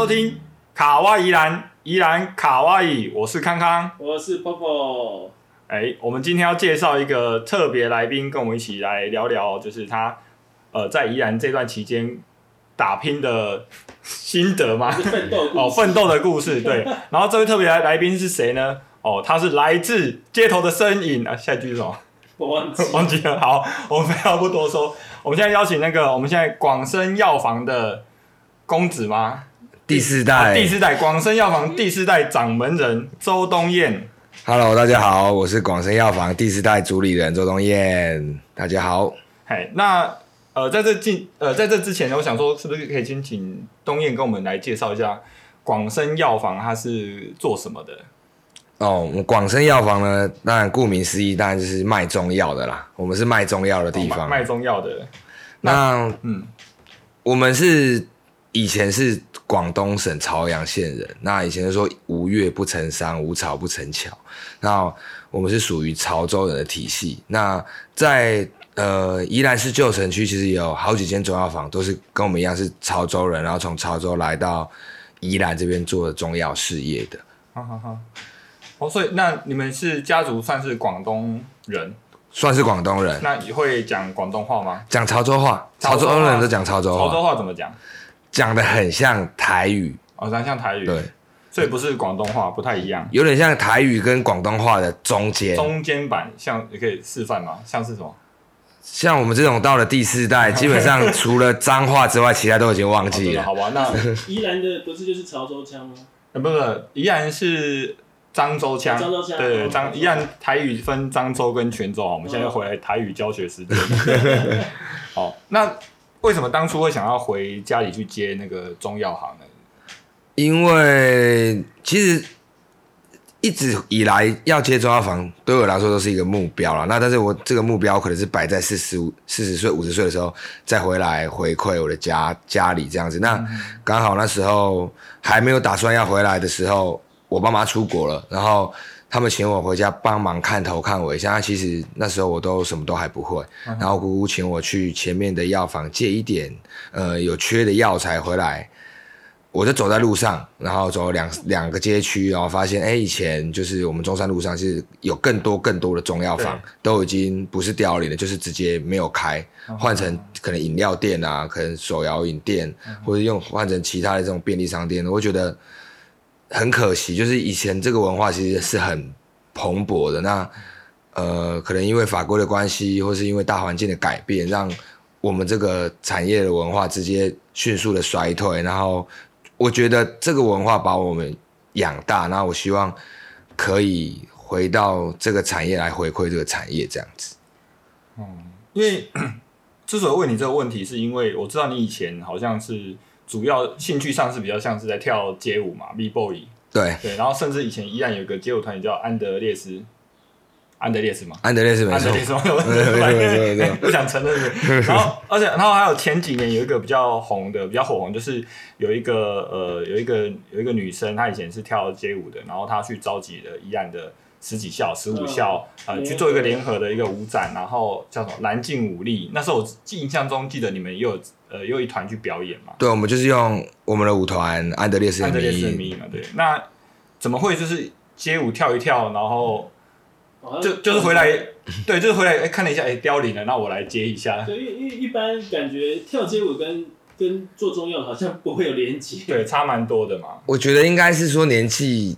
收听卡哇伊兰宜兰卡哇伊，我是康康。我是 Popo，哎，我们今天要介绍一个特别来宾，跟我们一起来聊聊，就是他呃在宜兰这段期间打拼的心得吗？奋斗哦，奋斗的故事，对。然后这位特别来来宾是谁呢？哦，他是来自街头的身影啊。下一句是什么？我忘记忘记了。好，我们废话不多说，我们现在邀请那个我们现在广生药房的公子吗？第四啊代，第四代广生药房第四代掌门人周东燕。Hello，大家好，我是广生药房第四代主理人周东燕，大家好。嘿，那呃，在这进呃，在这之前呢，我想说，是不是可以先请东燕跟我们来介绍一下广生药房它是做什么的？哦，我们广生药房呢，当然顾名思义，当然就是卖中药的啦。我们是卖中药的地方。卖中药的。那嗯，我们是以前是广东省潮阳县人，那以前就说无月不成山，无草不成桥。那我们是属于潮州人的体系。那在呃宜兰市旧城区，其实有好几间中药房，都是跟我们一样是潮州人，然后从潮州来到宜兰这边做中药事业的。好好好。哦，所以那你们是家族算是广东人，算是广东人，那你会讲广东话吗？讲潮州话，潮潮州人都讲潮州潮州，话怎么讲？讲的很像台语，哦，咱像台语，对，，所以不是广东话，不太一样。有点像台语跟广东话的中间。中间版像你可以示范吗？像是什么？像我们这种到了第四代，基本上除了脏话之外，其他都已经忘哦记了。好吧，那 宜兰的不是就是潮州腔吗？呃不不，宜兰是漳州腔，漳州腔对，哦漳宜兰台语分漳州跟泉州啊。我们现在回来台语教学时间。好，那为什么当初会想要回家里去接那个中药行呢？因为其实一直以来要接中药房，对我来说都是一个目标了。那但是我这个目标可能是摆在四十五、四十岁、五十岁的时候再回来回馈我的家家里这样子。那刚好那时候还没有打算要回来的时候，我爸妈出国了，然后。他们请我回家帮忙看头看尾，像其实那时候我都什么都还不会，然后姑姑请我去前面的药房借一点呃有缺的药材回来，我就走在路上，然后走了两两个街区，然后发现，哎，以前就是我们中山路上是有更多更多的中药房，都已经不是凋零了，就是直接没有开，换成可能饮料店啊，可能手摇饮店，或者用换成其他的这种便利商店，我觉得很可惜，就是以前这个文化其实是很蓬勃的，那呃，可能因为法规的关系，或是因为大环境的改变，让我们这个产业的文化直接迅速的衰退，然后我觉得这个文化把我们养大，那我希望可以回到这个产业来回馈这个产业，这样子。因为 之所以问你这个问题，是因为我知道你以前好像是主要兴趣上是比较像是在跳街舞嘛，B boy，对，对，然后甚至以前依然有个街舞团也叫安德烈斯，安德烈斯嘛，安德烈斯安德，烈斯嘛，对对对 不想承认。然后，而且，然后还有前几年有一个比较红的，比较火红，就是有一个呃，有一个有一个女生，她以前是跳街舞的，然后她去召集了宜兰的十几校、十五校，呃，去做一个联合的一个舞展，然后叫什么蓝镜舞力。那时候我印象中记得你们也有呃也有一团去表演嘛，对，我们就是用我们的舞团安德烈斯的安德烈斯的名义，嘛，对。那怎么会就是街舞跳一跳，然后就就是回来，对，就是回来哎看了一下，哎凋零了，那我来接一下。对，因为因为一般感觉跳街舞跟跟做中药好像不会有连接。对，差蛮多的嘛。我觉得应该是说年纪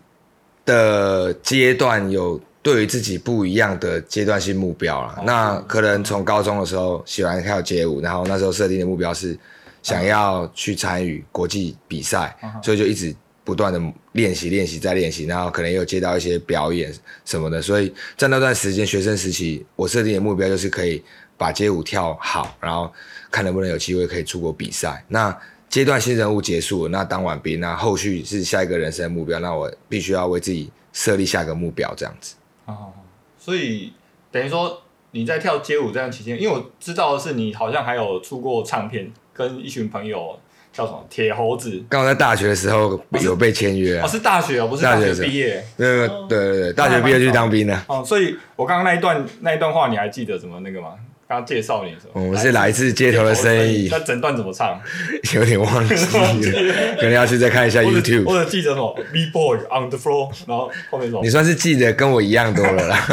的阶段有对于自己不一样的阶段性目标了。哦那可能从高中的时候喜欢跳街舞，然后那时候设定的目标是想要去参与国际比赛，所以就一直不断的练习、练习再练习，然后可能也有接到一些表演什么的。所以在那段时间学生时期，我设定的目标就是可以把街舞跳好，然后看能不能有机会可以出国比赛。那阶段性任务结束，那当完兵，那后续是下一个人生的目标，那我必须要为自己设立下一个目标，这样子。哦，所以等于说你在跳街舞这样期间，因为我知道的是你好像还有出过唱片，跟一群朋友叫什么铁猴子，刚好在大学的时候有被签约哦啊，是大学哦，不是大学毕业对对对对，大学毕业就去当兵了。哦，所以我刚刚那一段那一段话你还记得怎么那个吗？刚刚介绍你什么？我们是来自街头的生意那整段怎么唱？有点忘记了，可能要去再看一下 YouTube。或者记得什么？B boy on the floor，然后后面什么你？算是记得跟我一样多了啦。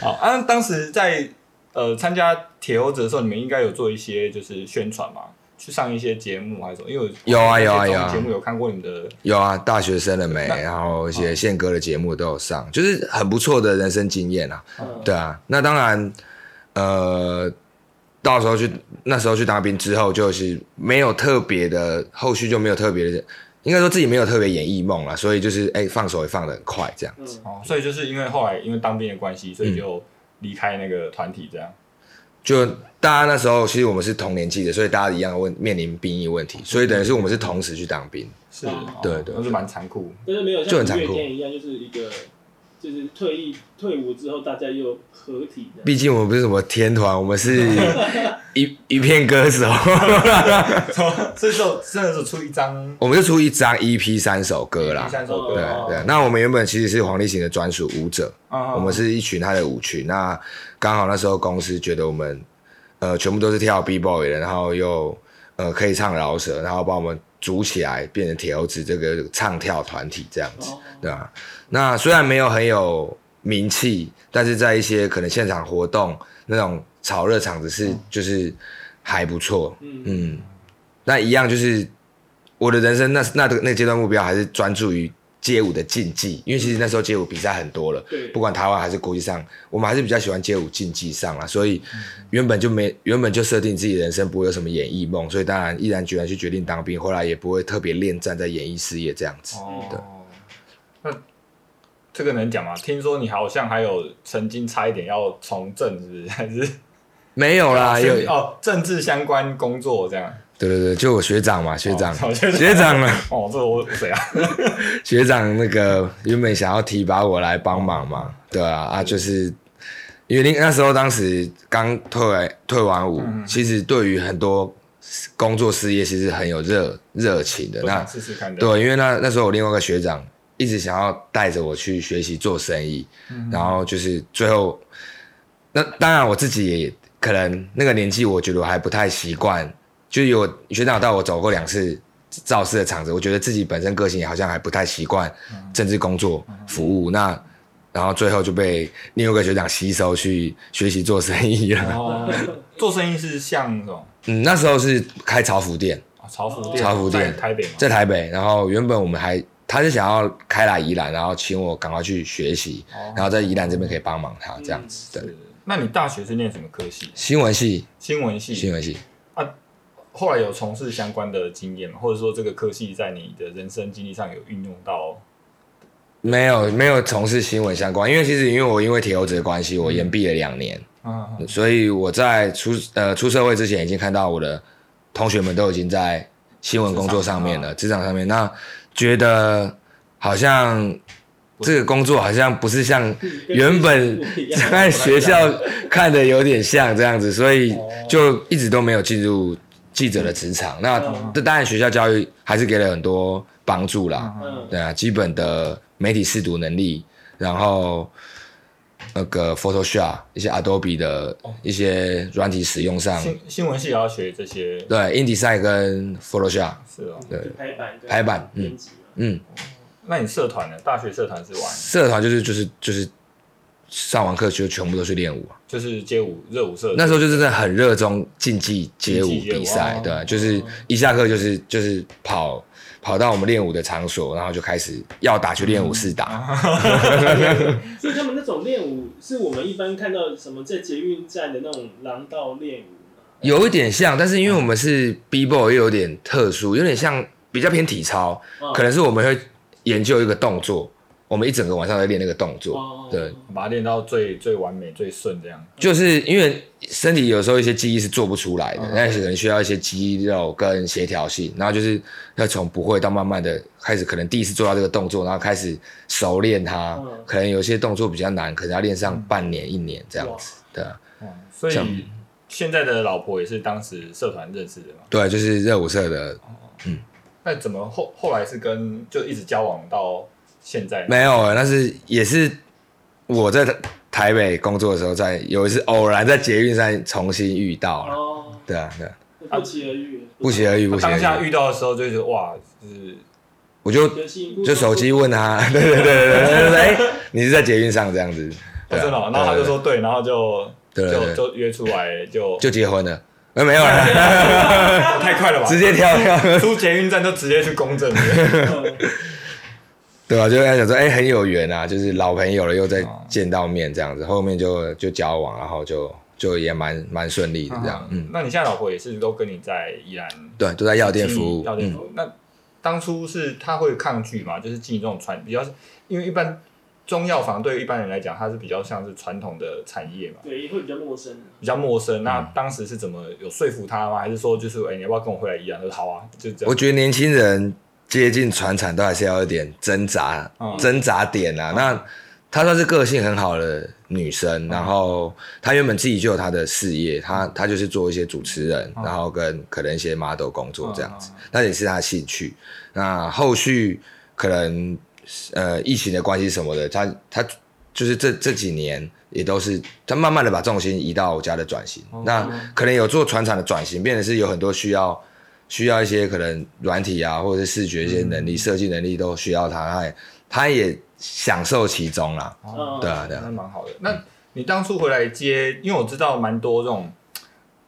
好，啊，当时在呃参加铁欧子的时候，你们应该有做一些就是宣传嘛，去上一些节目还是什么？因为我有啊有啊有啊节目有看过你们的有啊，大学生了没？然后一些宪歌的节目都有上，就是很不错的人生经验啊。嗯对啊，那当然，呃，到时候去那时候去当兵之后，就是没有特别的，后续就没有特别的，应该说自己没有特别演艺梦了，所以就是哎、放手也放的很快，这样。嗯，哦，所以就是因为后来因为当兵的关系，所以嗯就离开那个团体这样。就大家那时候其实我们是同年纪的，所以大家一样问面临兵役问题，所以等于是我们是同时去当兵。是，哦对。对那是蛮残酷。就是没有像五就很残酷月天一样，就是一个就是退役退伍之后大家又合体的。毕竟我们不是什么天团，我们是一 一片歌手，所以说真的是出一张我们就出一张 EP 三首歌啦。三首歌，对哦对，那我们原本其实是黄立行的专属舞者，啊我们是一群他的舞群。那刚好那时候公司觉得我们呃全部都是跳 B boy 的，然后又呃可以唱饶舌，然后把我们组起来变成铁猴子这个唱跳团体这样子，哦。对吧、那虽然没有很有名气，但是在一些可能现场活动那种炒热场子是就是还不错，嗯。嗯，那一样就是我的人生那那个那个阶段目标还是专注于街舞的竞技，因为其实那时候街舞比赛很多了，对不管台湾还是国际上，我们还是比较喜欢街舞竞技上啦，所以原本就没原本就设定自己人生不会有什么演艺梦，所以当然毅然决然去决定当兵，后来也不会特别恋战在演艺事业这样子。对哦，那这个能讲吗？听说你好像还有曾经差一点要从政，是不是？还是没有啦，有哦，政治相关工作这样。对对对，就我学长嘛，学长，哦学长学长啊，哦，这我谁啊？学长那个原本想要提拔我来帮忙嘛，对啊啊，就是因为那那时候当时刚退完退完伍，其实对于很多工作事业其实很有热热情的。那都想试试看的。对，因为那那时候我另外一个学长一直想要带着我去学习做生意，然后就是最后，那当然我自己也可能那个年纪，我觉得我还不太习惯，就有学长带我走过两次造势的场子，我觉得自己本身个性也好像还不太习惯政治工作服务，那然后最后就被另外一个学长吸收去学习做生意了。哦，做生意是像什么？嗯，那时候是开潮服店，哦潮服店，潮服店在台北。在台北，然后原本我们还他是想要开来宜兰，然后请我赶快去学习，然后在宜兰这边可以帮忙他这样子。对，那你大学是念什么科系？新闻系，新闻系。新闻系，后来有从事相关的经验吗？或者说这个科系在你的人生经历上有运用到？没有没有从事新闻相关，因为其实因为我因为铁欧子的关系，我延毕了两年，嗯，所以我在出呃出社会之前已经看到我的同学们都已经在新闻工作上面了，职场上面，那觉得好像这个工作好像不是像原本在学校看的有点像这样子，所以就一直都没有进入记者的职场。那这当然学校教育还是给了很多帮助啦，嗯对啊，基本的媒体试读能力，然后那个 Photoshop 一些 Adobe 的一些软体使用上，新新闻系也要学这些，对 InDesign 跟 Photoshop，是哦。对排版跟排版嗯。嗯，那你社团呢？大学社团是玩社团就是就是就是上完课就全部都去练舞啊。就是街舞热舞社，那时候就真的很热衷竞技街舞比赛哦，对，就是一下课就是就是跑跑到我们练舞的场所，然后就开始要打去练舞室打。所以他们那种练舞是我们一般看到什么在捷运站的那种廊道练舞？有一点像，但是因为我们是 B boy，又有点特殊，有点像比较偏体操，哦可能是我们会研究一个动作，我们一整个晚上在练那个动作哦，对，把它练到最最完美、最顺这样。就是因为身体有时候一些记忆是做不出来的嗯，但是可能需要一些肌肉跟协调性，然后就是要从不会到慢慢的开始，可能第一次做到这个动作，然后开始熟练它嗯，可能有些动作比较难，可能要练上半年一年这样子，对所以现在的老婆也是当时社团认识的嘛？对，就是热舞社的嗯那怎么后后来是跟就一直交往到现在？没有，那是也是我在台台北工作的时候，在有一次偶然在捷运上重新遇到了，哦，对啊，对啊，不期而遇，不期而遇，不期当下遇，到的时候就觉得哇，就是我就就手机问他，对对对对对对，哎，你是在捷运上这样子，对真的哦，然后他就说对，然后就就就约出来就就结婚了，没没有了，太快了吧，直接跳跳，出捷运站就直接去公证 对啊？就在想说，哎，很有缘啊，就是老朋友了，又再见到面这样子，后面就就交往，然后就就也蛮蛮顺利的这样，嗯，那你现在老婆也是都跟你在宜兰对，都在药店服务，嗯药店服务。那当初是他会抗拒嘛？就是进这种传比较，因为一般中药房对于一般人来讲，它是比较像是传统的产业嘛，对，会比较陌生。比较陌生。嗯那当时是怎么有说服他吗？还是说就是哎、你要不要跟我回来宜兰？他说好啊，就这样。我觉得年轻人接近船产都还是要有点挣扎，嗯。挣扎点啊。那她算是个性很好的女生，然后她原本自己就有她的事业，她她就是做一些主持人，然后跟可能一些 model 工作这样子，那也是她的兴趣。那后续可能呃疫情的关系什么的，她她就是这这几年也都是她慢慢的把重心移到我家的转型，那可能有做船厂的转型，变得是有很多需要。需要一些可能软体啊，或者是视觉一些能力、设计能力都需要他，他也他也享受其中啦。哦对啊，对那啊，蛮好的。那你当初回来接，因为我知道蛮多这种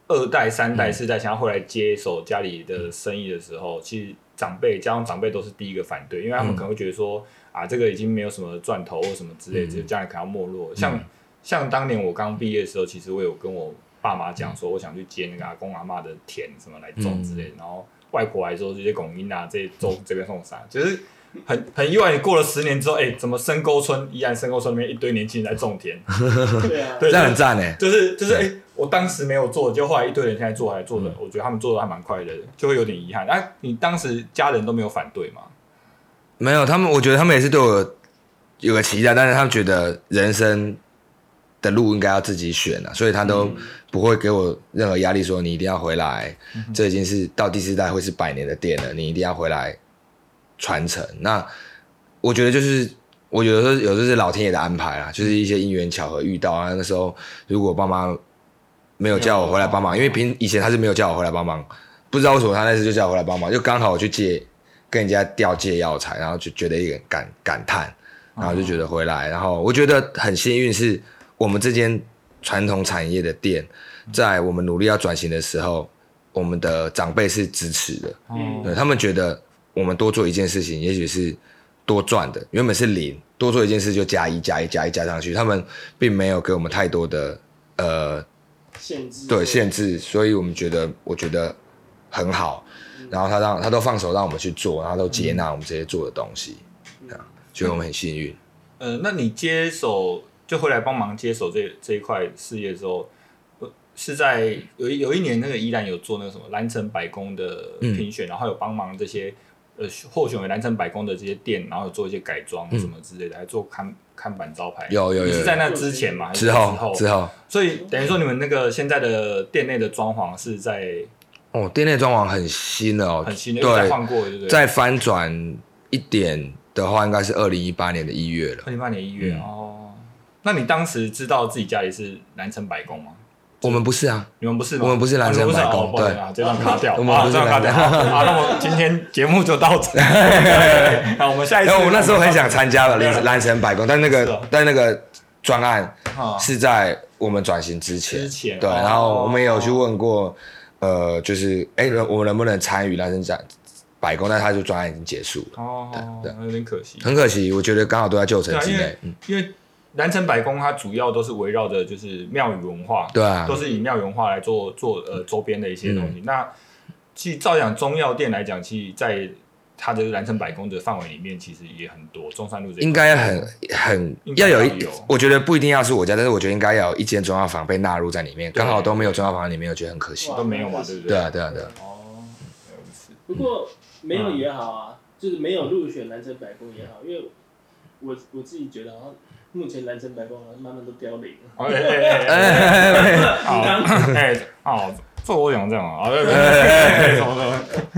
二代、三嗯代、四代想要回来接手家里的生意的时候，其实长辈、家中长辈都是第一个反对，因为他们嗯可能会觉得说、啊，这个已经没有什么赚头或什么之类，嗯只有将来可能要没落。像像当年我刚毕业的时候，其实我有跟我爸妈讲说，我想去接那个阿公阿妈的田什么来种之类的，然后外婆还说这些拱音啊，这些种这边种啥，就是。很很意外，过了十年之后，哎、怎么深沟村依然深沟村里面一堆年轻人在种田，对啊，对这样很赞哎。就是就是哎、我当时没有做，就后来一堆人现在做，还做的，我觉得他们做的还蛮快乐的，就会有点遗憾。哎、你当时家人都没有反对吗？没有，他们我觉得他们也是对我有个期待，但是他们觉得人生的路应该要自己选啊，所以他都不会给我任何压力，说你一定要回来，这已经是到第四代会是百年的店了，你一定要回来传承。那我觉得就是。我有的时候有的是老天爷的安排啦，就是一些因缘巧合遇到啊。那时候如果爸妈没有叫我回来帮忙，因为平以前他是没有叫我回来帮忙，不知道为什么他那次就叫我回来帮忙，就刚好我去借跟人家调借药材，然后就觉得一点感感叹，然后就觉得回来，然后我觉得很幸运，是我们这间传统产业的店，在我们努力要转型的时候，我们的长辈是支持的，嗯对他们觉得我们多做一件事情，也许是多赚的，原本是零，多做一件事就加一加一加一加上去，他们并没有给我们太多的呃限制对限制，所以我们觉得我觉得很好。然后他让他都放手让我们去做，然后都接纳我们这些做的东西，这样所以我们很幸运。呃，那你接手就回来帮忙接手这这一块事业之后，呃是在有一有一年那个依然有做那个什么蓝城百工的嗯评选，然后有帮忙这些呃候选为蓝城百工的这些店，然后有做一些改装什么之类的，还做看看板招牌。嗯有有有是在那之前吗？还是之后之后，所以等于说你们那个现在的店内的装潢是在哦，店内装潢很新的哦，很新的，对，换过，对不对？再翻转一点的话，应该是二零一八年的一月了。二零一八年一月、嗯哦。那你当时知道自己家里是南城百工吗？我们不是啊，你们不是吗？我们不是南城百工哦你们不是哦不好意思啊，这段卡掉，我们不是卡掉。蓝好，那么今天节目就到这。那，我们下一次。我那时候很想参加了蓝蓝城百工，但那个但那个专案啊是在我们转型之前，对，之前对然后我们也有去问过，呃，就是哎，我们能不能参与南城展百工？但他就专案已经结束了，哦，对有点可惜。很可惜，我觉得刚好都在旧城之内，嗯，因为蓝城百工它主要都是围绕着就是庙宇文化，对啊都，是以庙宇文化来做做呃周边的一些东嗯西。那其实照讲中药店来讲，其实在它的南城百工的范围里面，其实也很多。中山路这应该很很该要有一有，我觉得不一定要是我家，但是我觉得应该要有一间中药房被纳入在里面，刚好都没有中药房在里面，我觉得很可惜。都没有嘛，对不对？对啊，对啊，对啊，哦，不过没有也好啊，就是没有入选南城百工也好，因为我我自己觉得好像目前蓝城百工好像慢慢都凋零了。哦 哎哎哎哎，好，哎，哦，做我想这样啊，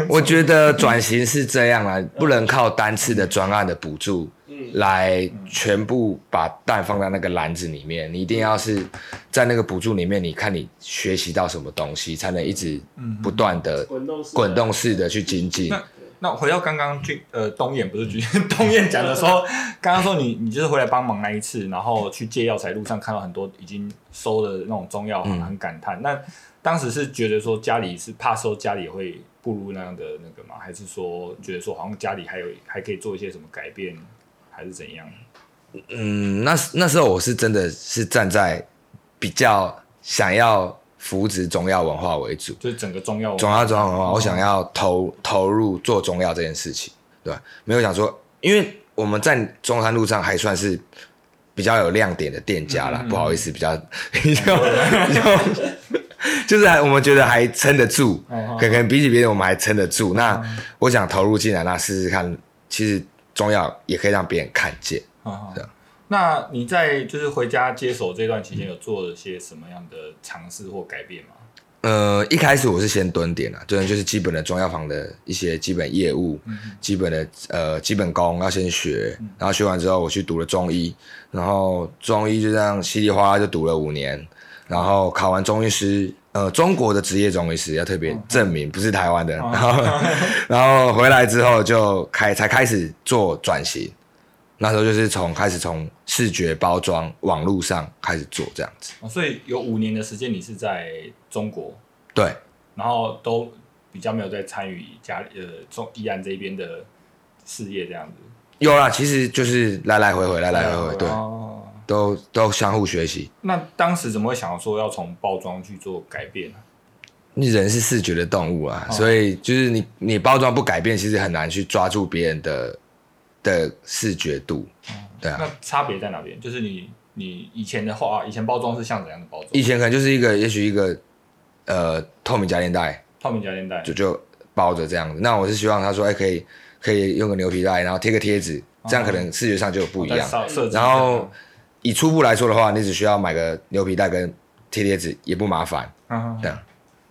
我觉得转型是这样啊，不能靠单次的专案的补助嗯，来全部把蛋放在那个篮子里面，你一定要是在那个补助里面，你看你学习到什么东西，才能一直不断的滚动式的滚动式的去精进。那那回到刚刚去呃东燕不是军 东燕讲的说，刚刚说你你就是回来帮忙那一次，然后去借药材路上看到很多已经收的那种中药行，很感叹。那当时是觉得说家里是怕收家里会步入那样的那个吗？还是说觉得说好像家里还有还可以做一些什么改变，还是怎样？嗯，那那时候我是真的是站在比较想要扶植中药文化为主，就是整个中药中药中药文化，我想要投投入做中药这件事情，对吧？没有想说，因为我们在中山路上还算是比较有亮点的店家啦，不好意思，比较比较 比较，就是还我们觉得还撑得住，哦可能比起别人我们还撑得住。那我想投入进来，那试试看，其实中药也可以让别人看见。啊这样那你在就是回家接手这段期间，有做了些什么样的尝试或改变吗？呃，一开始我是先蹲点啊，就是就是基本的中药房的一些基本业务，基本的呃基本功要先学，然后学完之后我去读了中医，然后中医就这样稀里哗啦就读了五年，然后考完中医师，呃，中国的职业中医师要特别证明，不是台湾的，然后 然后回来之后就开才开始做转型，那时候就是从开始从视觉包装网络上开始做这样子，哦所以有五年的时间你是在中国，对。然后都比较没有在参与家呃中宜安这边的事业这样子。有啦，其实就是来来回回，来来回回，对，哦，都都相互学习。那当时怎么会想说要从包装去做改变呢？你人是视觉的动物啊，所以就是你你包装不改变，其实很难去抓住别人的的视觉度。对啊，那差别在哪边？就是你你以前的话，以前包装是像怎样的包装？以前可能就是一个，也许一个呃透明夹链袋，透明夹链袋就就包着这样子。那我是希望他说，哎、可以可以用个牛皮袋，然后贴个贴纸，这样可能视觉上就有不一样。然后以初步来说的话，你只需要买个牛皮袋跟贴贴纸，也不麻烦。嗯这样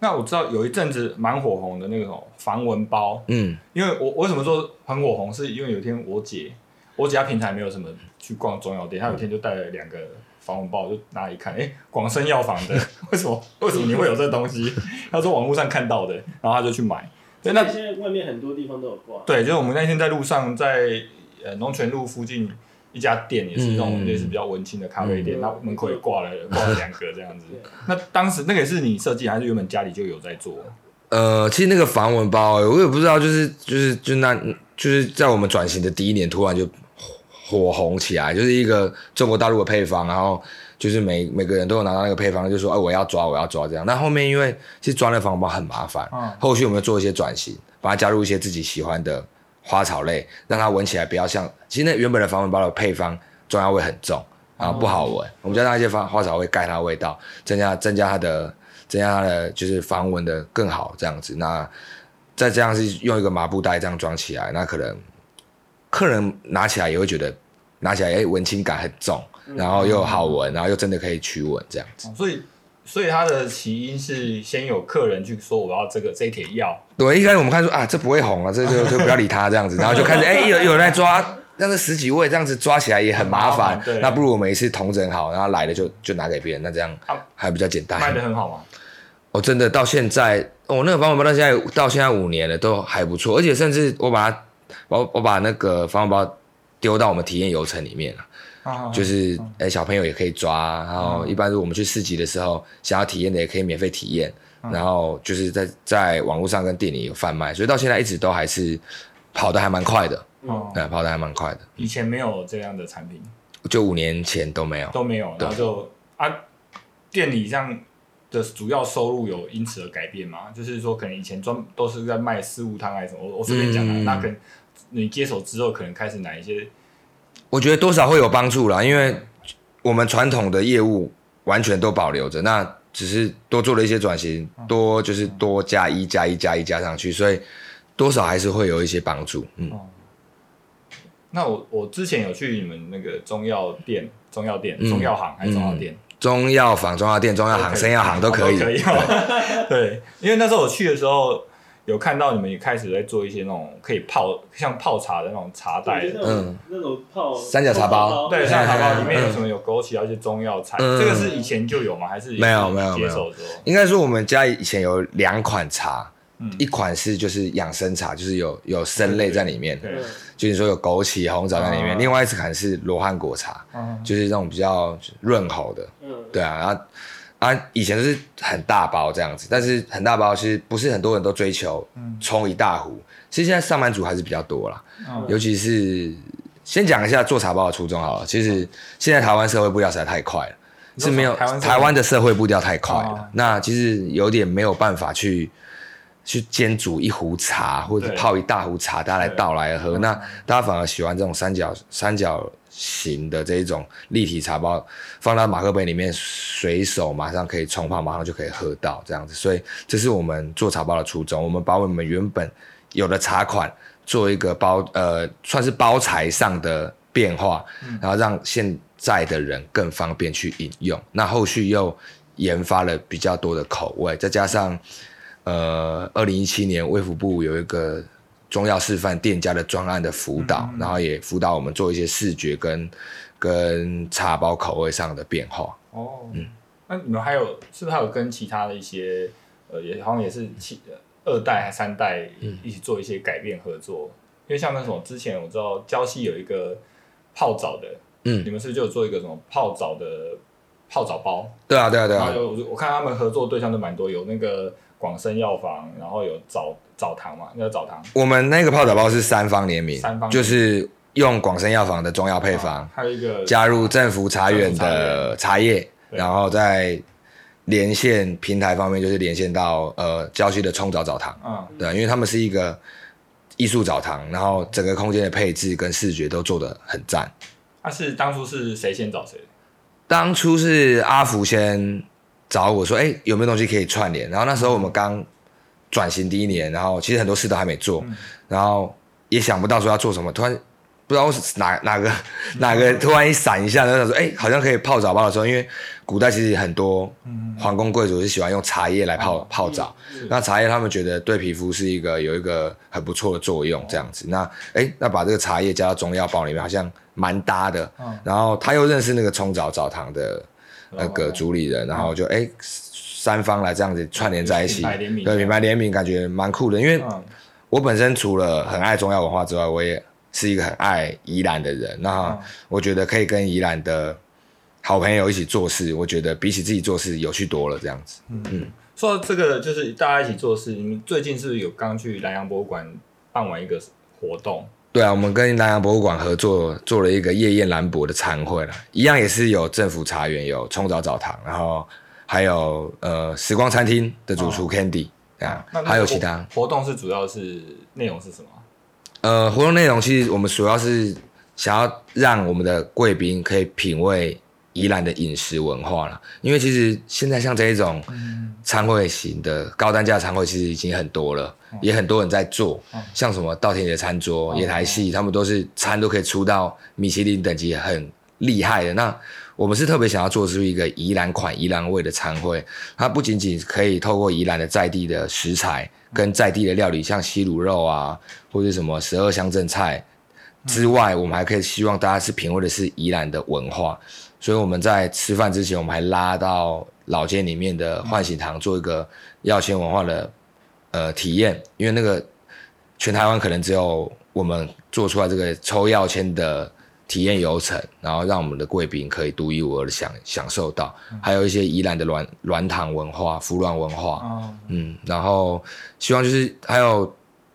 那我知道有一阵子蛮火红的那种防蚊包，嗯，因为我我为什么说很火红，是因为有一天我姐，我姐她平常没有什么去逛中药店，她有一天就带了两个防蚊包，我就拿来一看，哎、广生药房的，为什么为什么你会有这东西？她说网络上看到的，然后她就去买。对，那现在外面很多地方都有挂。对，就是我们那天在路上，在呃农泉路附近一家店，也是那种嗯类似比较文青的咖啡店，嗯那、门口也挂了挂了两个这样子。那当时那个也是你设计，还是原本家里就有在做？呃，其实那个防蚊包，我也不知道，就是就是就那就是在我们转型的第一年，突然就火红起来，就是一个中国大陆的配方，然后就是每每个人都有拿到那个配方，就说哎我要抓我要抓这样。那后面因为其实抓那个防蚊包很麻烦，嗯后续我们又做一些转型，把它加入一些自己喜欢的花草类，让它闻起来不要像，其实那原本的防蚊包的配方中药味很重，然后不好闻，我们加上一些花花草味盖它的味道，增加增加它的增加它的就是防蚊的更好这样子。那再这样是用一个麻布袋这样装起来，那可能客人拿起来也会觉得拿起来哎文青感很重，然后又好闻，然后又真的可以驱蚊这样子。哦所以所以它的起因是先有客人去说我要这个这一帖药，对，一开始我们看说啊，这不会红啊，这就就不要理他这样子，然后就开始哎、有有人在抓，但是十几位这样子抓起来也很麻烦对，那不如我们一次同整好，然后来了就就拿给别人，那这样啊还比较简单。卖的很好嘛。我真的到现在，我、那个防火包到现在到现在五年了，都还不错，而且甚至我把它，我我把那个防火包丢到我们体验游程里面了。啊就是哎、小朋友也可以抓，然后一般是我们去市集的时候，想要体验的也可以免费体验，然后就是在在网络上跟店里有贩卖，所以到现在一直都还是跑的还蛮快的，哦，对，跑的还蛮快的，以前没有这样的产品，就五年前都没有。都没有，然后就啊，店里这样的主要收入有因此而改变吗？就是说，可能以前专都是在卖四物汤还是什么，我我随便讲的，嗯。那可能你接手之后，可能开始哪一些我觉得多少会有帮助啦，因为我们传统的业务完全都保留着，那只是多做了一些转型，多就是多加一加一加一加上去，所以多少还是会有一些帮助。嗯，那我我之前有去你们那个中药店、中药店、嗯。中药行还是中药店，中药房、中药店、中药行、生药行都可以。可以。对，因为那时候我去的时候，有看到你们也开始在做一些那种可以泡像泡茶的那种茶袋。嗯，那种泡三角茶包。对，像茶包嗯里面有什么有枸杞啊，一些中药材，嗯。这个是以前就有吗？还是没有没有接手之后？应该说我们家以前有两款茶，嗯一款是就是养生茶，就是有有生类在里面，就是说有枸杞、红枣在里面。啊另外一款是罗汉果茶，嗯就是那种比较润喉的。嗯，对啊，然后啊，以前都是很大包这样子，但是很大包其实不是很多人都追求冲一大壶。其实现在上班族还是比较多啦，嗯尤其是先讲一下做茶包的初衷好了。其实现在台湾社会步调实在太快了，是没有台湾的社会步调太快了哦，那其实有点没有办法去。去煎煮一壶茶，或者对泡一大壶茶，大家来对倒来喝。那大家反而喜欢这种三角三角形的这一种立体茶包，放到马克杯里面，随手马上可以冲泡，马上就可以喝到这样子。所以这是我们做茶包的初衷，我们把我们原本有的茶款做一个包，呃，算是包材上的变化，然后让现在的人更方便去饮用。那后续又研发了比较多的口味，再加上呃，二零一七年卫福部有一个中药示范店家的专案的辅导，然后也辅导我们做一些视觉跟跟茶包口味上的变化。哦，嗯那你们还有是不是还有跟其他的一些呃，也好像也是其二代还三代一起做一些改变合作？因为像那种之前我知道胶西有一个泡澡的，嗯你们是不是就有做一个什么泡澡的泡澡包？对啊，对啊，对啊，我看他们合作对象都蛮多，有那个广生药房，然后有澡澡堂嘛，那个澡堂我们那个泡澡包是三方联名三方，就是用广生药房的中药配方，还有一个加入政府茶园的茶叶，然后再连线平台方面，就是连线到呃郊区的冲澡澡堂。嗯对啊，因为他们是一个艺术澡堂，然后整个空间的配置跟视觉都做的很赞。那、是当初是谁先找谁？当初是阿福先找我说，哎、有没有东西可以串联？然后那时候我们刚转型第一年，然后其实很多事都还没做，然后也想不到说要做什么，突然不知道是哪哪个哪个突然一闪一下，然后想说，哎、好像可以泡澡包的时候，因为古代其实很多皇宫贵族是喜欢用茶叶来泡泡澡，那茶叶他们觉得对皮肤是一个有一个很不错的作用，这样子。那哎、那把这个茶叶加到中药包里面，好像蛮搭的。然后他又认识那个冲澡澡堂的那个主理人，然后就哎、三方来这样子串联在一起对品牌联名感觉蛮酷的。因为嗯我本身除了很爱中药文化之外，我也是一个很爱宜兰的人。那我觉得可以跟宜兰的好朋友一起做事，我觉得比起自己做事有趣多了。这样子，嗯说到这个，就是大家一起做事。你们最近是不是有刚去南洋博物馆办完一个活动？对啊，我们跟南洋博物馆合作做了一个夜宴兰博的餐会了，一样也是有政府茶园，有冲澡澡堂，然后还有呃时光餐厅的主厨 Candy 啊，那那个还有其他。活活动是主要是内容是什么？呃活动内容，其实我们主要是想要让我们的贵宾可以品味宜兰的饮食文化了，因为其实现在像这一种餐会型的高单价餐会，其实已经很多了，也很多人在做，像什么稻田野餐桌、野台戏，他们都是餐都可以出到米其林等级很厉害的。那我们是特别想要做出一个宜兰款、宜兰味的餐会，它不仅仅可以透过宜兰的在地的食材跟在地的料理，像西卤肉啊，或者什么十二乡镇菜之外，我们还可以希望大家是品味的是宜兰的文化。所以我们在吃饭之前，我们还拉到老街里面的唤醒堂做一个药仙文化的呃体验，因为那个全台湾可能只有我们做出来这个抽药签的体验流程，然后让我们的贵宾可以独一无二的享享受到，还有一些宜兰的软软糖文化、服软文化，哦，嗯，然后希望就是还有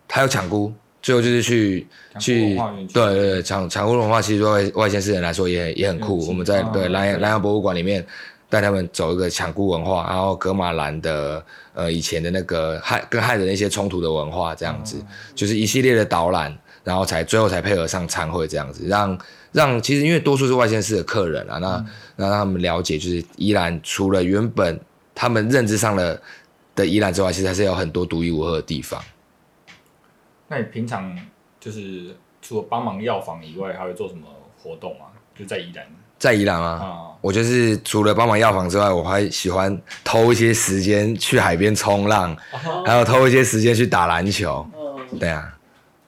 还有抢菇，最后就是去去对对对抢抢菇文化，其实对外外县市人来说也也很酷。我们在对南南洋博物馆里面带他们走一个抢菇文化，然后格马兰的呃以前的那个汉跟汉人的一些冲突的文化这样子，就是一系列的导览，然后才最后才配合上参会这样子，让让其实因为多数是外县市的客人啊，那、那让他们了解，就是依然除了原本他们认知上的的宜兰之外，其实还是有很多独一无二的地方。那你平常就是除了帮忙药房以外，还会做什么活动吗？就在宜兰。在宜兰啊，啊，我就是除了帮忙药房之外，我还喜欢偷一些时间去海边冲浪，还有偷一些时间去打篮球。嗯，对啊，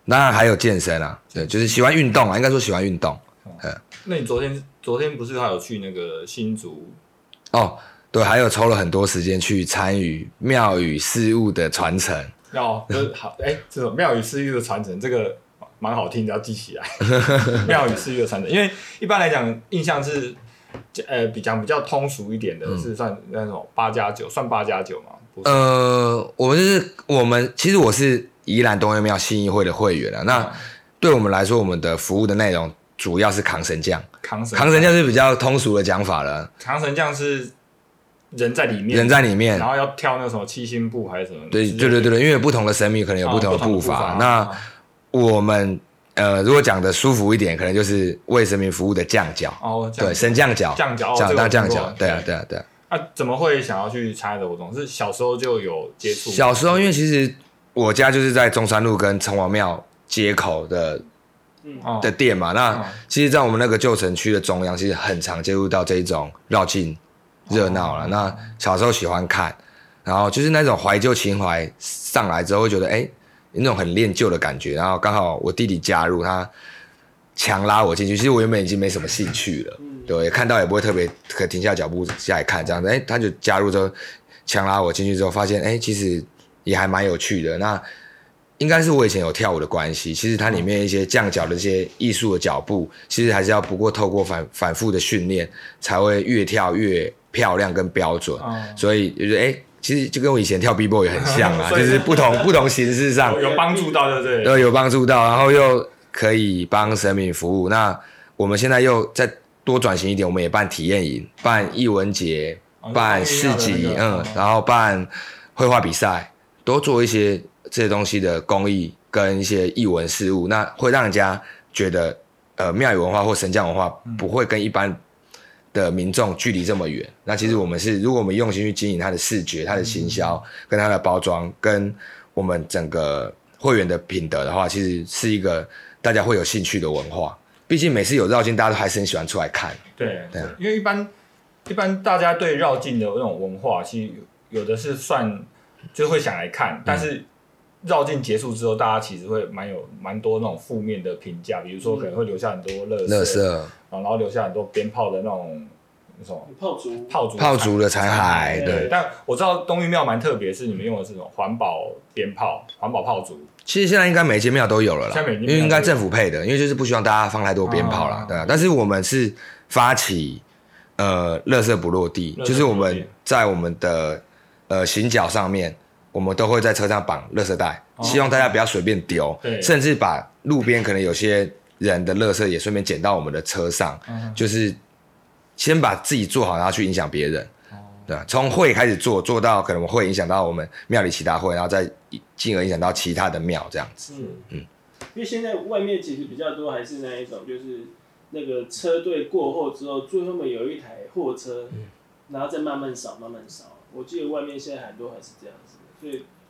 当然还有健身啊，对，就是喜欢运动啊，应该说喜欢运动。那你昨天昨天不是还有去那个新竹？哦，对，还有抽了很多时间去参与庙宇事务的传承。要就是好哎，这种庙宇诗域的传承，这个蛮好听的，要记起来。庙宇诗域的传承，因为一般来讲，印象是呃比较比较通俗一点的，嗯是算那种八加九，算八加九嘛？呃，我们就是我们，其实我是宜兰东岳庙信义会的会员啊。那嗯对我们来说，我们的服务的内容主要是扛神将，扛神扛神将是比较通俗的讲法了，扛神将是人在里面，人在里面然。后要跳那个什么七星步还是什么？对对对对对，因为有不同的神明可能有哦不同的步伐。啊那我们呃，如果讲的舒服一点，可能就是为神明服务的降脚，哦，对，神降脚，降脚，哦这样这个我听过当将角，对啊对啊对啊。啊，怎么会想要去参加这个活动？是小时候就有接触？小时候，因为其实我家就是在中山路跟城隍庙街口的哦的店嘛。那嗯其实，在我们那个旧城区的中央，其实很常接触到这一种绕境热闹哦了。那小时候喜欢看，然后就是那种怀旧情怀上来之后，会觉得哎、有那种很恋旧的感觉。然后刚好我弟弟加入，他强拉我进去。其实我原本已经没什么兴趣了，对，看到也不会特别可停下脚步下来看这样子。哎、他就加入之后强拉我进去之后，发现哎、其实也还蛮有趣的。那应该是我以前有跳舞的关系，其实它里面一些降脚的这些艺术的脚步，其实还是要不过透过反反复的训练，才会越跳越漂亮跟标准。嗯所以就是哎、其实就跟我以前跳 B boy 也很 像啊，就是不同不同形式上有有帮助到，对不对？都有帮助到，然后又可以帮神明服务。那我们现在又再多转型一点，我们也办体验营，办艺文节，哦办市集，嗯然后办绘画比赛，多做一些这些东西的工艺跟一些艺文事物，那会让人家觉得，呃，庙宇文化或神将文化不会跟一般的民众距离这么远。那其实我们是，如果我们用心去经营它的视觉、它的行销、跟它的包装，跟我们整个会员的品德的话，其实是一个大家会有兴趣的文化。毕竟每次有绕境，大家都还是很喜欢出来看。对对啊因为一般一般大家对绕境的那种文化，其实有的是算就会想来嗯看，但是绕境结束之后，大家其实会蛮有蛮多那种负面的评价，比如说可能会留下很多垃圾，乐色、然后留下很多鞭炮的那种那种炮竹，炮竹炮竹的残骸，对，对。但我知道东玉庙蛮特别，是你们用的是什么环保鞭炮、环保炮竹，其实现在应该每间庙都有了啦，因为应该政府配的，因为就是不希望大家放太多鞭炮啦，哦。对啊。但是我们是发起呃，垃圾不落地，就是我们在我们的呃行脚上面，我们都会在车上绑垃圾袋，希望大家不要随便丢，甚至把路边可能有些人的垃圾也顺便捡到我们的车上，嗯就是先把自己做好，然后去影响别人。哦。对啊，从会开始做，做到可能会影响到我们庙里其他会，然后再进而影响到其他的庙这样子。嗯嗯，因为现在外面其实比较多还是那一种，就是那个车队过后之后，最后面有一台货车，然后再慢慢扫，慢慢扫。我记得外面现在很多还是这样子，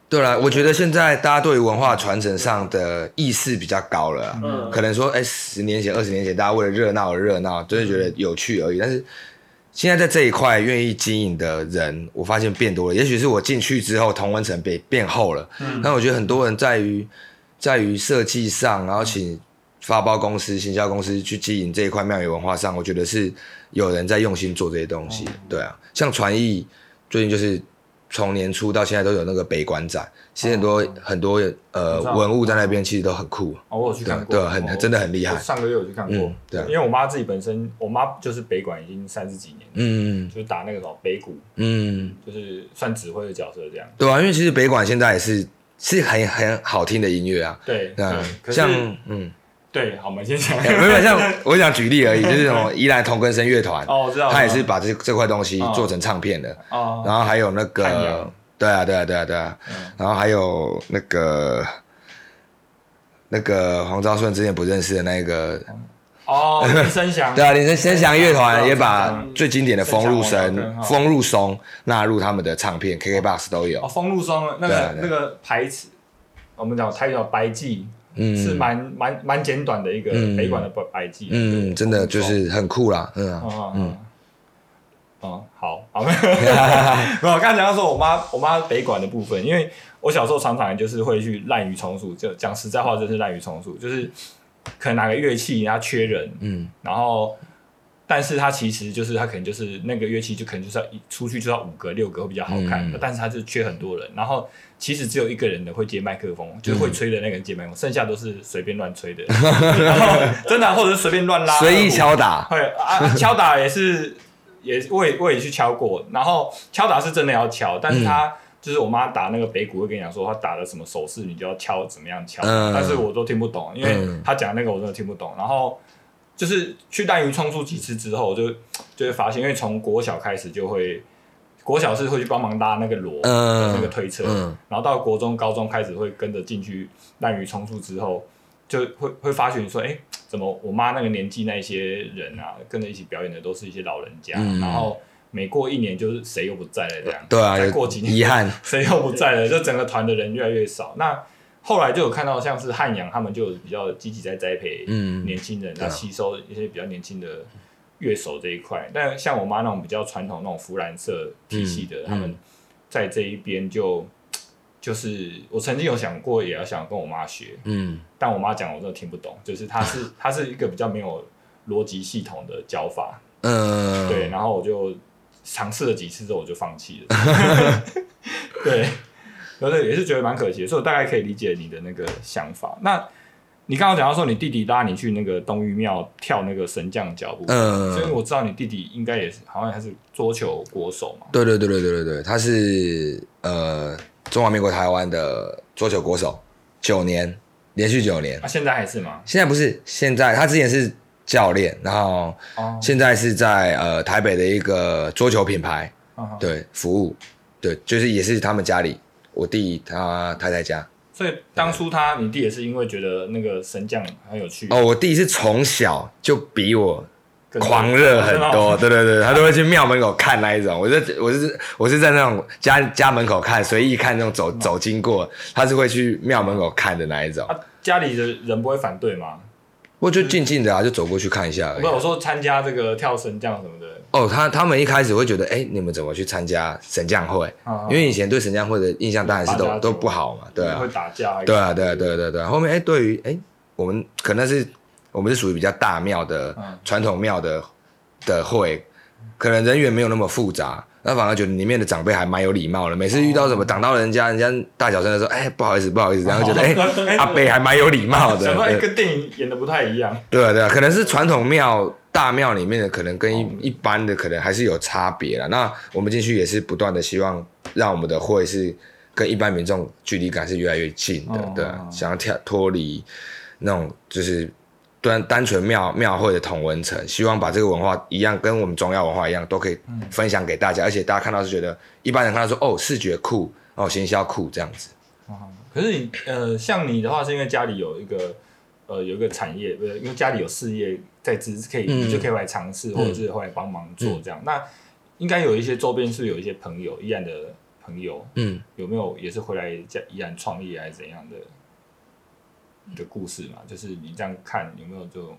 对了，我觉得现在大家对于文化传承上的意识比较高了可能说，哎，十年前、二十年前，大家为了热闹而热闹，就是觉得有趣而已。但是现在在这一块愿意经营的人，我发现变多了。也许是我进去之后，同温层变变厚了。嗯但我觉得很多人在于在于设计上，然后请发包公司、行销公司去经营这一块庙宇文化上，我觉得是有人在用心做这些东西。对啊，像传艺最近就是从年初到现在都有那个北馆展，其实很多、很多呃文物在那边，其实都很酷。哦，我有去看过，对对很哦真的很厉害上个月有去看过嗯，对啊因为我妈自己本身，我妈就是北管已经三十几年，嗯就是打那个什么北鼓，嗯，就是算指挥的角色这样。对啊，因为其实北馆现在也是是很很好听的音乐啊。对，对啊对，可是像嗯，对，好，我们先讲。没有像我想举例而已，就是什么依兰同根生乐团，哦，我知道，他也是把这这块东西哦。做成唱片的，哦，然后还有那汉个阳，对啊对啊对啊对啊，嗯。然后还有那个那个黄昭顺之前不认识的那个，哦，林声祥，对啊，林声声祥乐团也嗯。把最经典的风入声风入松纳入他们的唱片，KKBOX 都有。哦，。风入松那个那个牌子，我们讲台叫白记，嗯。是蛮蛮蛮简短的一个嗯。北管的百百技。嗯，真的就是很酷啦，嗯。啊嗯。嗯好，好，没有，没有。我刚才讲到说，我妈，我妈北管的部分，因为我小时候常常就是会去滥竽充数，就讲实在话，就是滥竽充数，就是可能哪个乐器人家缺人，嗯。然后，但是他其实就是他可能就是那个乐器就可能就是要一出去就要五个六个会比较好看，嗯。但是他就缺很多人，然后其实只有一个人的会接麦克风，就是会吹的那个人接麦克风，剩下都是随便乱吹的，然后真的啊、或者是随便乱拉，随意敲打，会啊，敲打也是，也我也我也去敲过，然后敲打是真的要敲，但是他、就是我妈打那个北鼓会跟你讲说，他打的什么手势，你就要敲怎么样敲，嗯。但是我都听不懂，因为嗯。他讲那个我真的听不懂。然后就是去滥竽充数几次之后，就就会发现，因为从国小开始就会，国小是会去帮忙拉那个螺、嗯那个推车，嗯。然后到国中、高中开始会跟着进去滥竽充数之后，就会会发觉说，哎、怎么我妈那个年纪那些人啊，跟着一起表演的都是一些老人家，嗯。然后每过一年就是谁又不在了这样，对啊，再有过几年遗憾，谁又不在了，就整个团的人越来越少。那后来就有看到像是汉阳他们就有比较积极在栽培嗯。年轻人，对啊。那吸收一些比较年轻的乐手这一块。但像我妈那种比较传统那种弗兰社体系的，嗯他们在这一边就就是我曾经有想过也要想跟我妈学，嗯但我妈讲我真的听不懂，就是她是 她是一个比较没有逻辑系统的教法，嗯，对，然后我就尝试了几次之后我就放弃了，对，然后也是觉得蛮可惜的，所以我大概可以理解你的那个想法。那你刚刚讲到说你弟弟拉你去那个东玉庙跳那个神将脚步，嗯所以我知道你弟弟应该也是好像还是桌球国手嘛，对对对对对对对，他是呃中华民国台湾的桌球国手，九年连续九年啊，，现在还是吗？现在不是现在，他之前是教练，然后哦，现在是在呃台北的一个桌球品牌嗯对服务，对，就是也是他们家里我弟他太太家所以当初他你弟也是因为觉得那个神将很有趣，哦，我弟是从小就比我狂热很多，哦对对对，他都会去庙门口看那一种。我是我是我是在那种家家门口看，随意看那种走走经过，他是会去庙门口看的那一种。啊，家里的人不会反对吗？我就静静的啊，就走过去看一下而已不是。我说参加这个跳神将什么的，哦，他他们一开始会觉得，哎、你们怎么去参加神将会？啊因为以前对神将会的印象当然是都都不好嘛，对啊会，打架，对啊，对啊，对啊对啊对啊。后面哎、对于哎、我们可能是我们是属于比较大庙的嗯传统庙的的会，可能人员没有那么复杂，那反而觉得里面的长辈还蛮有礼貌的。每次遇到什么挡到人家，人家大小声的说，哎、不好意思，不好意思，然后觉得 哎、阿伯还蛮有礼貌的。想说哎，对跟电影演的不太一样，对啊对啊，可能是传统庙大庙里面的，可能跟一、一般的可能还是有差别了。那我们进去也是不断的希望让我们的会是跟一般民众距离感是越来越近的，哦。对啊，想要跳脱离那种就是单单纯庙庙会的同文层，希望把这个文化一样跟我们中药文化一样，都可以分享给大家，而且大家看到是觉得一般人看到说哦视觉酷哦行销酷这样子，可是你呃，像你的话，是因为家里有一个呃有一个产业，不是因为家里有事业在支，可以、嗯你就可以来尝试，或者是后来帮忙做这样。那应该有一些周边是有一些朋友，依然的朋友，嗯，有没有也是回来在依然创业还是怎样的的故事嘛？就是你这样看有没有就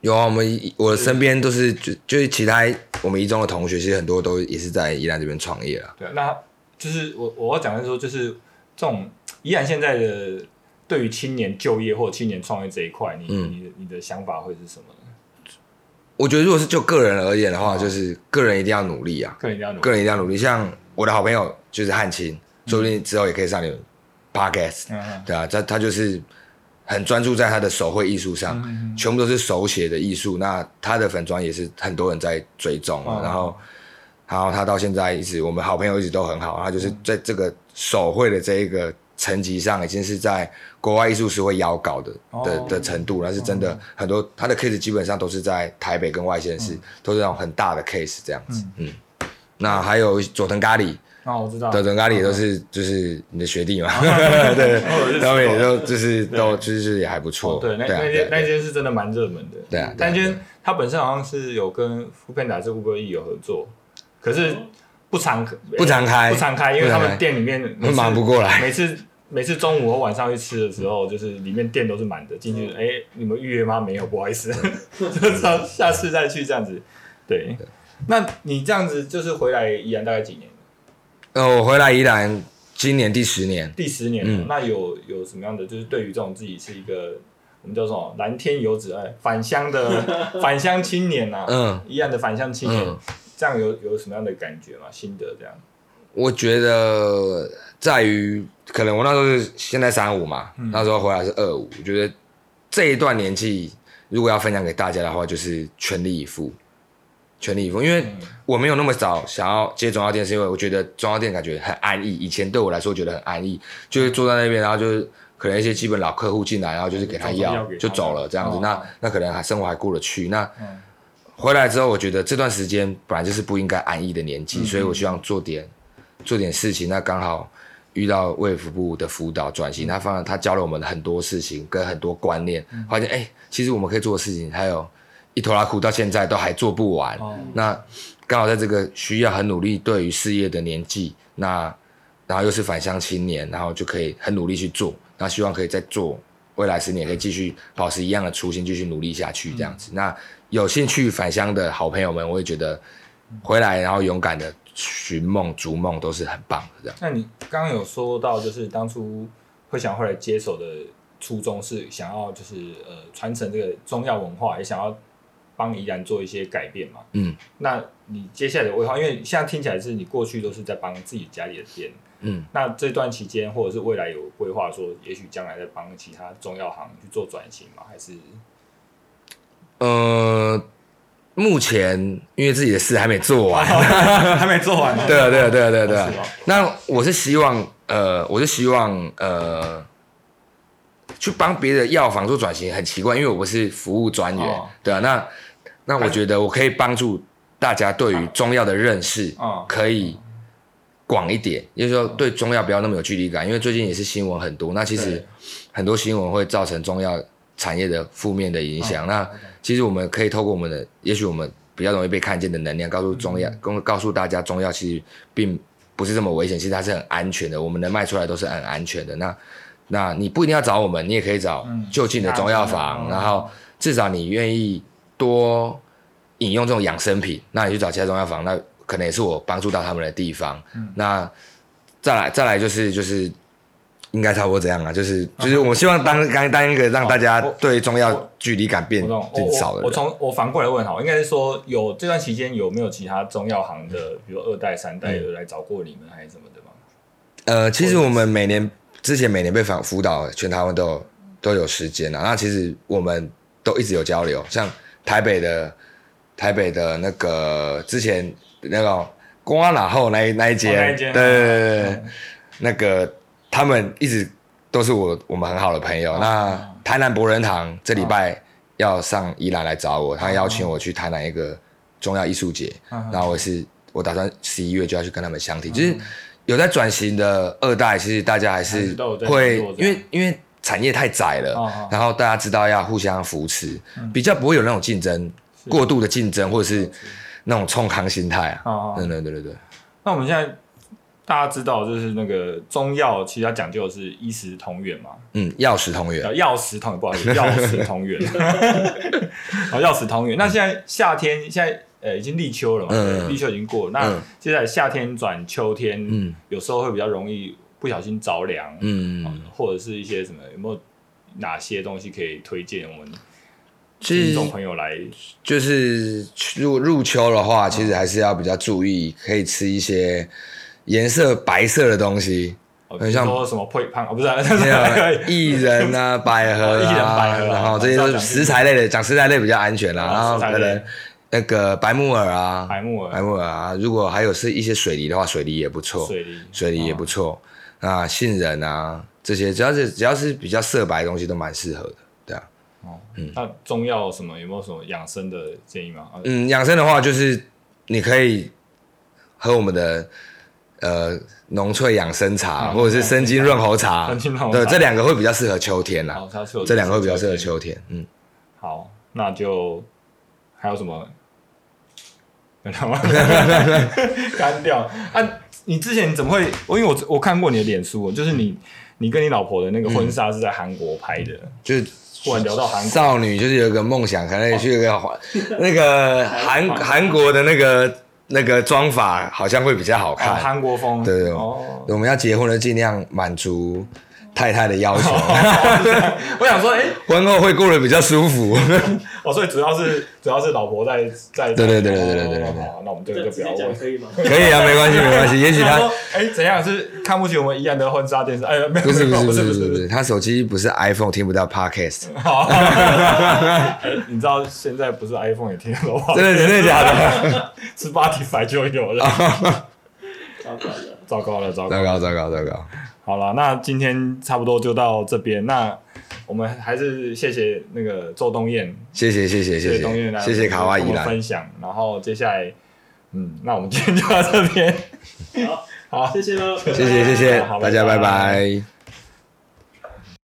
有啊，我们我身边都是就就是其他我们一中的同学，其实很多都也是在宜兰这边创业啊。对啊？那就是我我要讲的是说，就是这种宜兰现在的对于青年就业或青年创业这一块，你、嗯。你的你的想法会是什么呢？我觉得如果是就个人而言的话，哦就是个人一定要努力啊，个人一定要努力。个人一定要努力。像我的好朋友就是汉青，说不定之后也可以上你们 podcast，嗯嗯。对啊，他他就是很专注在他的手绘艺术上，嗯全部都是手写的艺术。那他的粉砖也是很多人在追踪啊，哦。然后，然后他到现在一直，我们好朋友一直都很好，他就是在这个手绘的这一个层级上，已经是在国外艺术师会邀稿的的哦。的程度，那是真的很多他的 case 基本上都是在台北跟外县市，都是那种很大的 case 这样子，嗯。那还有佐藤咖喱，啊，我知道，佐藤咖喱也都是就是你的学弟嘛，对，他们也都就是都就是也还不错，哦，对，那那间那间是真的蛮热门的。对啊对啊那间它本身好像是有跟富片达这 Uber E 有合作，可是不常不常开不常开，因为他们店里面忙不过来每次每次中午或晚上去吃的时候，就是里面店都是满的，进去哎、你们预约吗？没有，不好意思，就 下次再去这样子。对，那你这样子就是回来宜兰大概几年？呃，我回来宜兰，今年第十年。第十年。嗯那有有什么样的？就是对于这种自己是一个我们叫什么蓝天游子哎，返乡的返乡青年呐、啊，嗯，宜兰的返乡青年，嗯这样有有什么样的感觉吗？心得这样？我觉得在于可能我那时候是现在三五嘛，那时候回来是二五。我觉得这一段年纪，如果要分享给大家的话，就是全力以赴，全力以赴。因为我没有那么早想要接中药店，是因为我觉得中药店感觉很安逸。以前对我来说觉得很安逸，就是坐在那边，然后就是可能一些基本老客户进来，然后就是给他药就走了这样子。哦那那可能还生活还过得去。那嗯回来之后，我觉得这段时间本来就是不应该安逸的年纪，嗯所以我希望做点做点事情。那刚好遇到卫福部的辅导转嗯型，他放他教了我们很多事情跟很多观念，发现哎、其实我们可以做的事情还有一拖拉苦到现在都还做不完。哦那刚好在这个需要很努力对于事业的年纪，那然后又是返乡青年，然后就可以很努力去做，那希望可以再做。未来十年可以继续保持一样的初心，继续努力下去，这样子。那有兴趣返乡的好朋友们，我也觉得回来然后勇敢的寻梦、逐梦都是很棒的。这样，那你刚刚有说到，就是当初会想回来接手的初衷是想要就是呃传承这个中药文化，也想要帮宜兰做一些改变嘛。嗯。那你接下来的规划，因为现在听起来是你过去都是在帮自己家里的店，嗯，那这段期间或者是未来有规划说，也许将来再帮其他中药行去做转型吗？还是呃，目前因为自己的事还没做完，还没做完？对啊，对啊，对啊，对啊，对啊。那我是希望，呃，我是希望，呃，去帮别的药房做转型，很奇怪，因为我不是服务专员，哦对啊。那那我觉得我可以帮助大家对于中药的认识嗯可以广一点，也就是说对中药不要那么有距离感，因为最近也是新闻很多，那其实很多新闻会造成中药产业的负面的影响。那其实我们可以透过我们的，也许我们比较容易被看见的能量，告诉中药，告告诉大家中药其实并不是这么危险，其实它是很安全的，我们能卖出来都是很安全的。那那你不一定要找我们，你也可以找嗯就近的中药房，嗯然后至少你愿意多饮用这种养生品，那你去找其他中药房，那可能也是我帮助到他们的地方。嗯那再来再来就是就是应该差不多这样啊，就是就是我希望当刚当一个让大家我对中药距离感变变少的人。我我从我反过来问好，应该是说有这段期间有没有其他中药行的，比如二代、三代有来找过你们还是什么的吗？呃，其实我们每年之前每年被访辅导，全台湾都有都有时间啊。那其实我们都一直有交流，像台北的台北的那个之前那个光哪后那一那一那一间对对对对对嗯那个他们一直都是我我们很好的朋友。那台南博仁堂这礼拜要上宜兰来找我，他邀请我去台南一个重要艺术节，嗯然后我是我打算十一月就要去跟他们相提，就是有在转型的二代，其实大家还还是会因为因为产业太窄了，然后大家知道要互相扶持，比较不会有那种竞争过度的竞争，或者是那种冲康心态啊。对对对对对，那我们现在大家知道，就是那个中药，其实它讲究的是医食同源嘛，嗯，药食同源。呃，，药食同源，不好意思，药食同源，哦，药食同源。那现在夏天，现在呃已经立秋了嘛，嗯立秋已经过了，那嗯。接下来夏天转秋天，嗯。有时候会比较容易不小心着凉，嗯，或者是一些什么，有没有哪些东西可以推荐我们听众朋友来？就是入入秋的话，其实还是要比较注意，可以吃一些颜色白色的东西，哦很像说什么配胖哦，不是薏仁啊、百合啊，这些都是食材类的，讲食材类比较安全啦。哦然后可能那个白木耳啊，白木耳白木耳啊，如果还有是一些水梨的话，水梨也不错，水梨，水梨也不错。啊杏仁啊，这些只要是只要是比较色白的东西都蛮适合的，对啊。哦。那中药什么有没有什么养生的建议吗？啊嗯，养生的话就是你可以喝我们的呃浓萃养生茶，啊或者是生津润喉茶，对，这两个会比较适合秋天啦。这两个会比较适合秋天，嗯，好，那就还有什么？干掉。啊！你之前怎么会？我因为我我看过你的脸书，就是你你跟你老婆的那个婚纱是在韩国拍的，就是忽然聊到韩国，少女就是有一个梦想，可能也去一个韩 那个韩韩国的那个那个妆法好像会比较好哦看。韩国风，对对，哦。我们要结婚了，尽量满足太太的要求，我想说，哎，婚后会过得比较舒服。哦，所以主要是主要是老婆在在对对对对对对对。那我们这个就不要问可以吗？可以啊，没关系没关系。也许他哎，怎样是看不起我们宜安的婚纱店是？哎呀，不是不是不是不是不是，他手机不是 iPhone 听不到 Podcast。你知道现在不是 iPhone 也听得到吗？真的真的假的？是 party 才重了。糟糕了，糟糕了，糟糕糟糕糟糕。好了，那今天差不多就到这边。那我们还是谢谢那个周东燕，谢谢谢谢谢谢东燕来谢谢谢卡哇伊来，分享。然后接下来，嗯，那我们今天就到这边。好，好，谢谢喽，谢谢谢谢大家，拜拜拜拜。